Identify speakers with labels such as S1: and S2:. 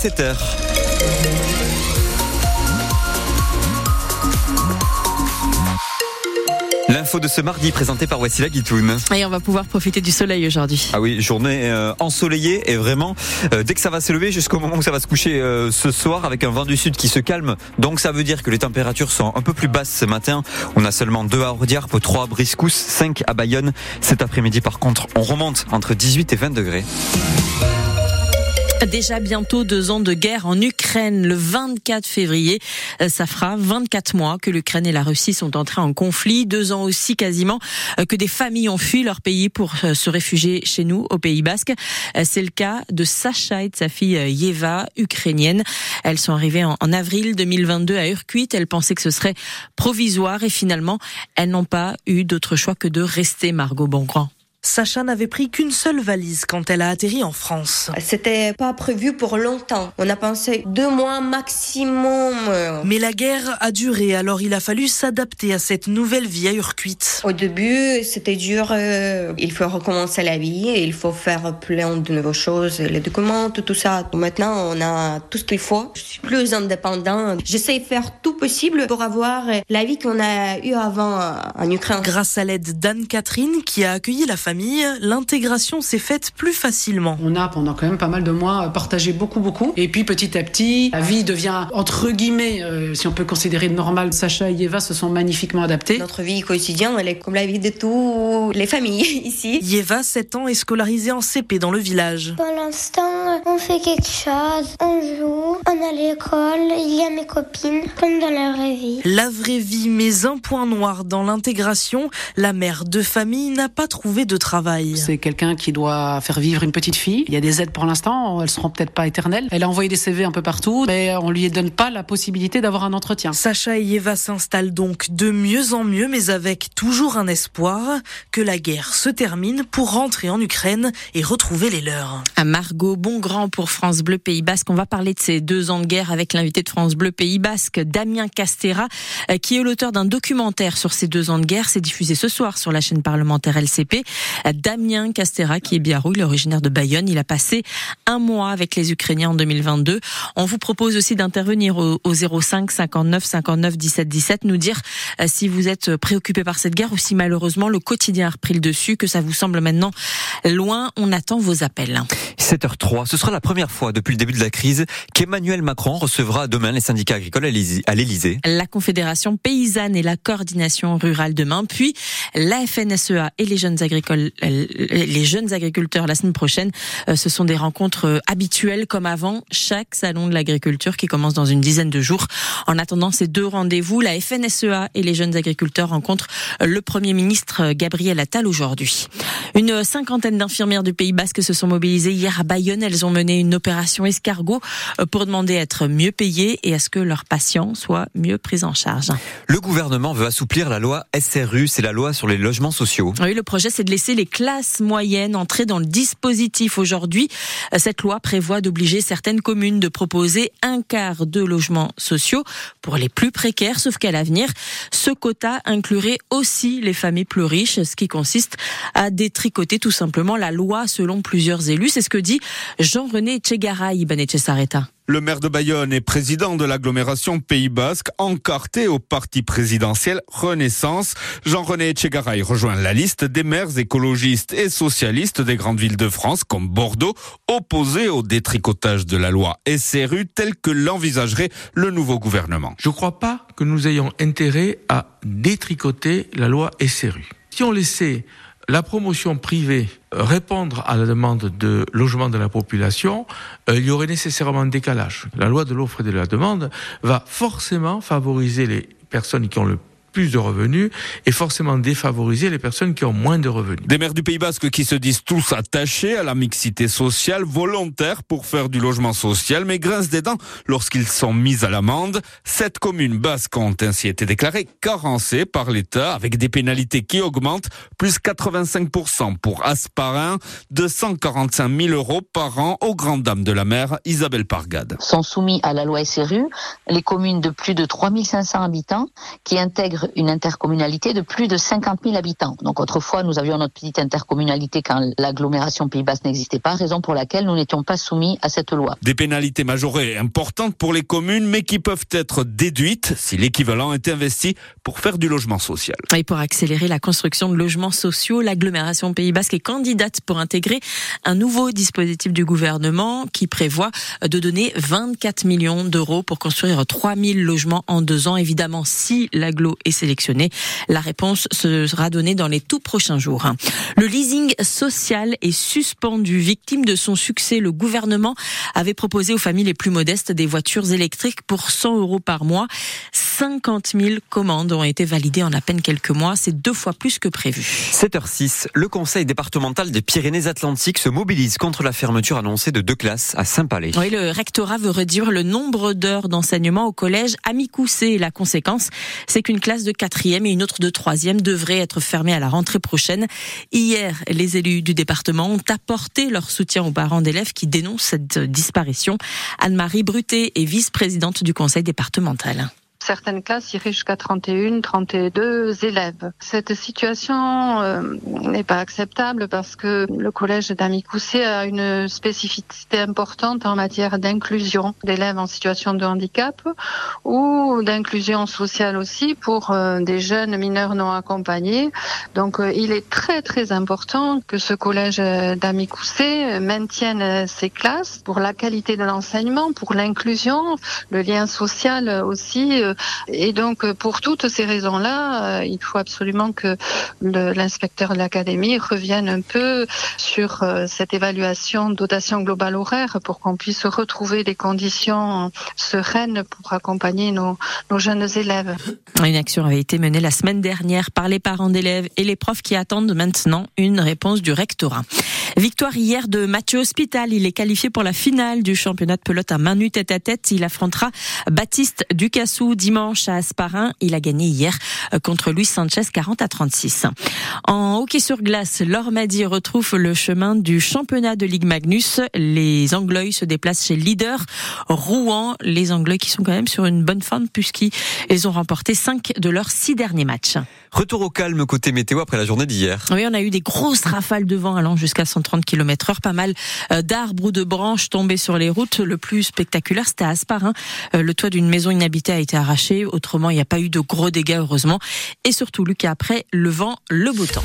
S1: 7h. L'info de ce mardi présentée par Wassila Guitoun.
S2: Et on va pouvoir profiter du soleil aujourd'hui.
S1: Ah oui, journée euh, ensoleillée et vraiment, euh, dès que ça va s'élever jusqu'au moment où ça va se coucher euh, ce soir avec un vent du sud qui se calme. Donc ça veut dire que les températures sont un peu plus basses ce matin. On a seulement 2 à Ordiarpe, 3 à Briscousse, 5 à Bayonne. Cet après-midi par contre, on remonte entre 18 et 20 degrés.
S2: Déjà bientôt deux ans de guerre en Ukraine. Le 24 février, euh, ça fera 24 mois que l'Ukraine et la Russie sont entrés en conflit. Deux ans aussi quasiment euh, que des familles ont fui leur pays pour euh, se réfugier chez nous, au Pays Basque. C'est le cas de Sacha et de sa fille Yeva, ukrainienne. Elles sont arrivées en avril 2022 à Urquit. Elles pensaient que ce serait provisoire et finalement, elles n'ont pas eu d'autre choix que de rester, Margot Bongrand.
S3: Sacha n'avait pris qu'une seule valise quand elle a atterri en France.
S4: C'était pas prévu pour longtemps. On a pensé deux mois maximum.
S3: Mais la guerre a duré, alors il a fallu s'adapter à cette nouvelle vie à.
S4: Au début, c'était dur. Euh, il faut recommencer la vie, il faut faire plein de nouvelles choses, les documents, tout, ça. Maintenant, on a tout ce qu'il faut. Je suis plus indépendant. J'essaie de faire tout possible pour avoir la vie qu'on a eue avant en Ukraine.
S3: Grâce à l'aide d'Anne-Catherine qui a accueilli la famille l'intégration s'est faite plus facilement.
S5: On a pendant quand même pas mal de mois partagé beaucoup beaucoup et puis petit à petit la vie devient entre guillemets euh, si on peut considérer normal. Sacha et Eva se sont magnifiquement adaptés.
S4: Notre vie quotidienne elle est comme la vie de toutes les familles ici.
S3: Yeva 7 ans est scolarisée en CP dans le village.
S6: Pour l'instant on fait quelque chose, on joue, on a l'école, il y a mes copines comme dans la vraie vie.
S3: La vraie vie mais un point noir dans l'intégration, la mère de famille n'a pas trouvé de travail.
S5: C'est quelqu'un qui doit faire vivre une petite fille. Il y a des aides pour l'instant, elles seront peut-être pas éternelles. Elle a envoyé des CV un peu partout, mais on lui donne pas la possibilité d'avoir un entretien.
S3: Sacha et Eva s'installent donc de mieux en mieux, mais avec toujours un espoir que la guerre se termine pour rentrer en Ukraine et retrouver les leurs.
S2: À Margot Bongrand pour France Bleu Pays Basque, on va parler de ces deux ans de guerre avec l'invité de France Bleu Pays Basque, Damien Castera, euh, qui est l'auteur d'un documentaire sur ces deux ans de guerre. C'est diffusé ce soir sur la chaîne parlementaire LCP. Damien Castera, qui est biarro, il est originaire de Bayonne. Il a passé un mois avec les Ukrainiens en 2022. On vous propose aussi d'intervenir au, 05 59 59 17 17, nous dire euh, si vous êtes préoccupé par cette guerre ou si malheureusement le quotidien a repris le dessus, que ça vous semble maintenant loin. On attend vos appels.
S1: 7h03, ce sera la première fois depuis le début de la crise qu'Emmanuel Macron recevra demain les syndicats agricoles à l'Elysée.
S2: La Confédération paysanne et la coordination rurale demain, puis la FNSEA et les jeunes agricoles les jeunes agriculteurs la semaine prochaine. Euh, ce sont des rencontres euh, habituelles comme avant chaque salon de l'agriculture qui commence dans une dizaine de jours. En attendant ces deux rendez-vous, la FNSEA et les jeunes agriculteurs rencontrent euh, le Premier ministre Gabriel Attal aujourd'hui. Une cinquantaine d'infirmières du Pays Basque se sont mobilisées hier à Bayonne. Elles ont mené une opération escargot pour demander à être mieux payées et à ce que leurs patients soient mieux pris en charge.
S1: Le gouvernement veut assouplir la loi SRU, c'est la loi sur les logements sociaux.
S2: Oui, le projet c'est de laisser les classes moyennes entrer dans le dispositif. Aujourd'hui, cette loi prévoit d'obliger certaines communes de proposer un quart de logements sociaux pour les plus précaires, sauf qu'à l'avenir, ce quota inclurait aussi les familles plus riches, ce qui consiste à détricoter tout simplement la loi selon plusieurs élus. C'est ce que dit Jean-René Tchegaray Sareta.
S7: Le maire de Bayonne est président de l'agglomération Pays Basque, encarté au parti présidentiel Renaissance. Jean-René Etchegaray rejoint la liste des maires écologistes et socialistes des grandes villes de France, comme Bordeaux, opposés au détricotage de la loi SRU tel que l'envisagerait le nouveau gouvernement.
S8: Je ne crois pas que nous ayons intérêt à détricoter la loi SRU. Si on laissait la promotion privée euh, répondre à la demande de logement de la population, euh, il y aurait nécessairement un décalage. La loi de l'offre et de la demande va forcément favoriser les personnes qui ont le plus de revenus et forcément défavoriser les personnes qui ont moins de revenus.
S7: Des maires du Pays Basque qui se disent tous attachés à la mixité sociale, volontaires pour faire du logement social, mais grincent des dents lorsqu'ils sont mis à l'amende. Sept communes basques ont ainsi été déclarées carencées par l'État avec des pénalités qui augmentent, plus 85% pour Asparin, 245 000 euros par an aux grandes dames de la mer, Isabelle Pargade.
S9: Sont soumis à la loi SRU les communes de plus de 3500 habitants qui intègrent une intercommunalité de plus de 50 000 habitants. Donc autrefois, nous avions notre petite intercommunalité quand l'agglomération Pays Basque n'existait pas, raison pour laquelle nous n'étions pas soumis à cette loi.
S7: Des pénalités majorées importantes pour les communes, mais qui peuvent être déduites si l'équivalent est investi pour faire du logement social.
S2: Et pour accélérer la construction de logements sociaux, l'agglomération Pays Basque est candidate pour intégrer un nouveau dispositif du gouvernement qui prévoit de donner 24 millions d'euros pour construire 3000 logements en deux ans. Évidemment, si l'agglo est sélectionné, la réponse sera donnée dans les tout prochains jours. Le leasing social est suspendu. Victime de son succès, le gouvernement avait proposé aux familles les plus modestes des voitures électriques pour 100 euros par mois. 50 000 commandes ont été validées en à peine quelques mois. C'est deux fois plus que prévu.
S1: 7h06, le conseil départemental des Pyrénées-Atlantiques se mobilise contre la fermeture annoncée de deux classes à Saint-Palais.
S2: Oui, le rectorat veut réduire le nombre d'heures d'enseignement au collège Amicoussé. La conséquence, c'est qu'une classe de quatrième et une autre de troisième devraient être fermées à la rentrée prochaine. Hier, les élus du département ont apporté leur soutien aux parents d'élèves qui dénoncent cette disparition. Anne-Marie Bruté est vice-présidente du conseil départemental
S10: certaines classes iraient jusqu'à 31, 32 élèves. Cette situation euh, n'est pas acceptable parce que le collège d'Amicoussé a une spécificité importante en matière d'inclusion d'élèves en situation de handicap ou d'inclusion sociale aussi pour euh, des jeunes mineurs non accompagnés. Donc euh, il est très très important que ce collège d'Amicoussé maintienne ses classes pour la qualité de l'enseignement, pour l'inclusion, le lien social aussi et donc, euh, pour toutes ces raisons-là, euh, il faut absolument que l'inspecteur de l'académie revienne un peu sur euh, cette évaluation dotation globale horaire pour qu'on puisse retrouver des conditions sereines pour accompagner nos, nos jeunes élèves.
S2: Une action avait été menée la semaine dernière par les parents d'élèves et les profs qui attendent maintenant une réponse du rectorat. Victoire hier de Mathieu Hospital. Il est qualifié pour la finale du championnat de pelote à main nue tête à tête. Il affrontera Baptiste Ducassou dimanche à Asparin. Il a gagné hier euh, contre Luis Sanchez 40 à 36. En hockey sur glace, l'Ormadi retrouve le chemin du championnat de Ligue Magnus. Les Anglois se déplacent chez leader Rouen. Les Anglois qui sont quand même sur une bonne forme puisqu'ils ont remporté cinq de leurs six derniers matchs.
S1: Retour au calme côté météo après la journée d'hier.
S2: Oui, on a eu des grosses rafales de vent allant jusqu'à 130 km heure. Pas mal euh, d'arbres ou de branches tombés sur les routes. Le plus spectaculaire, c'était à Asparin. Euh, le toit d'une maison inhabitée a été arraché. Autrement, il n'y a pas eu de gros dégâts, heureusement. Et surtout, Lucas, après, le vent, le beau temps.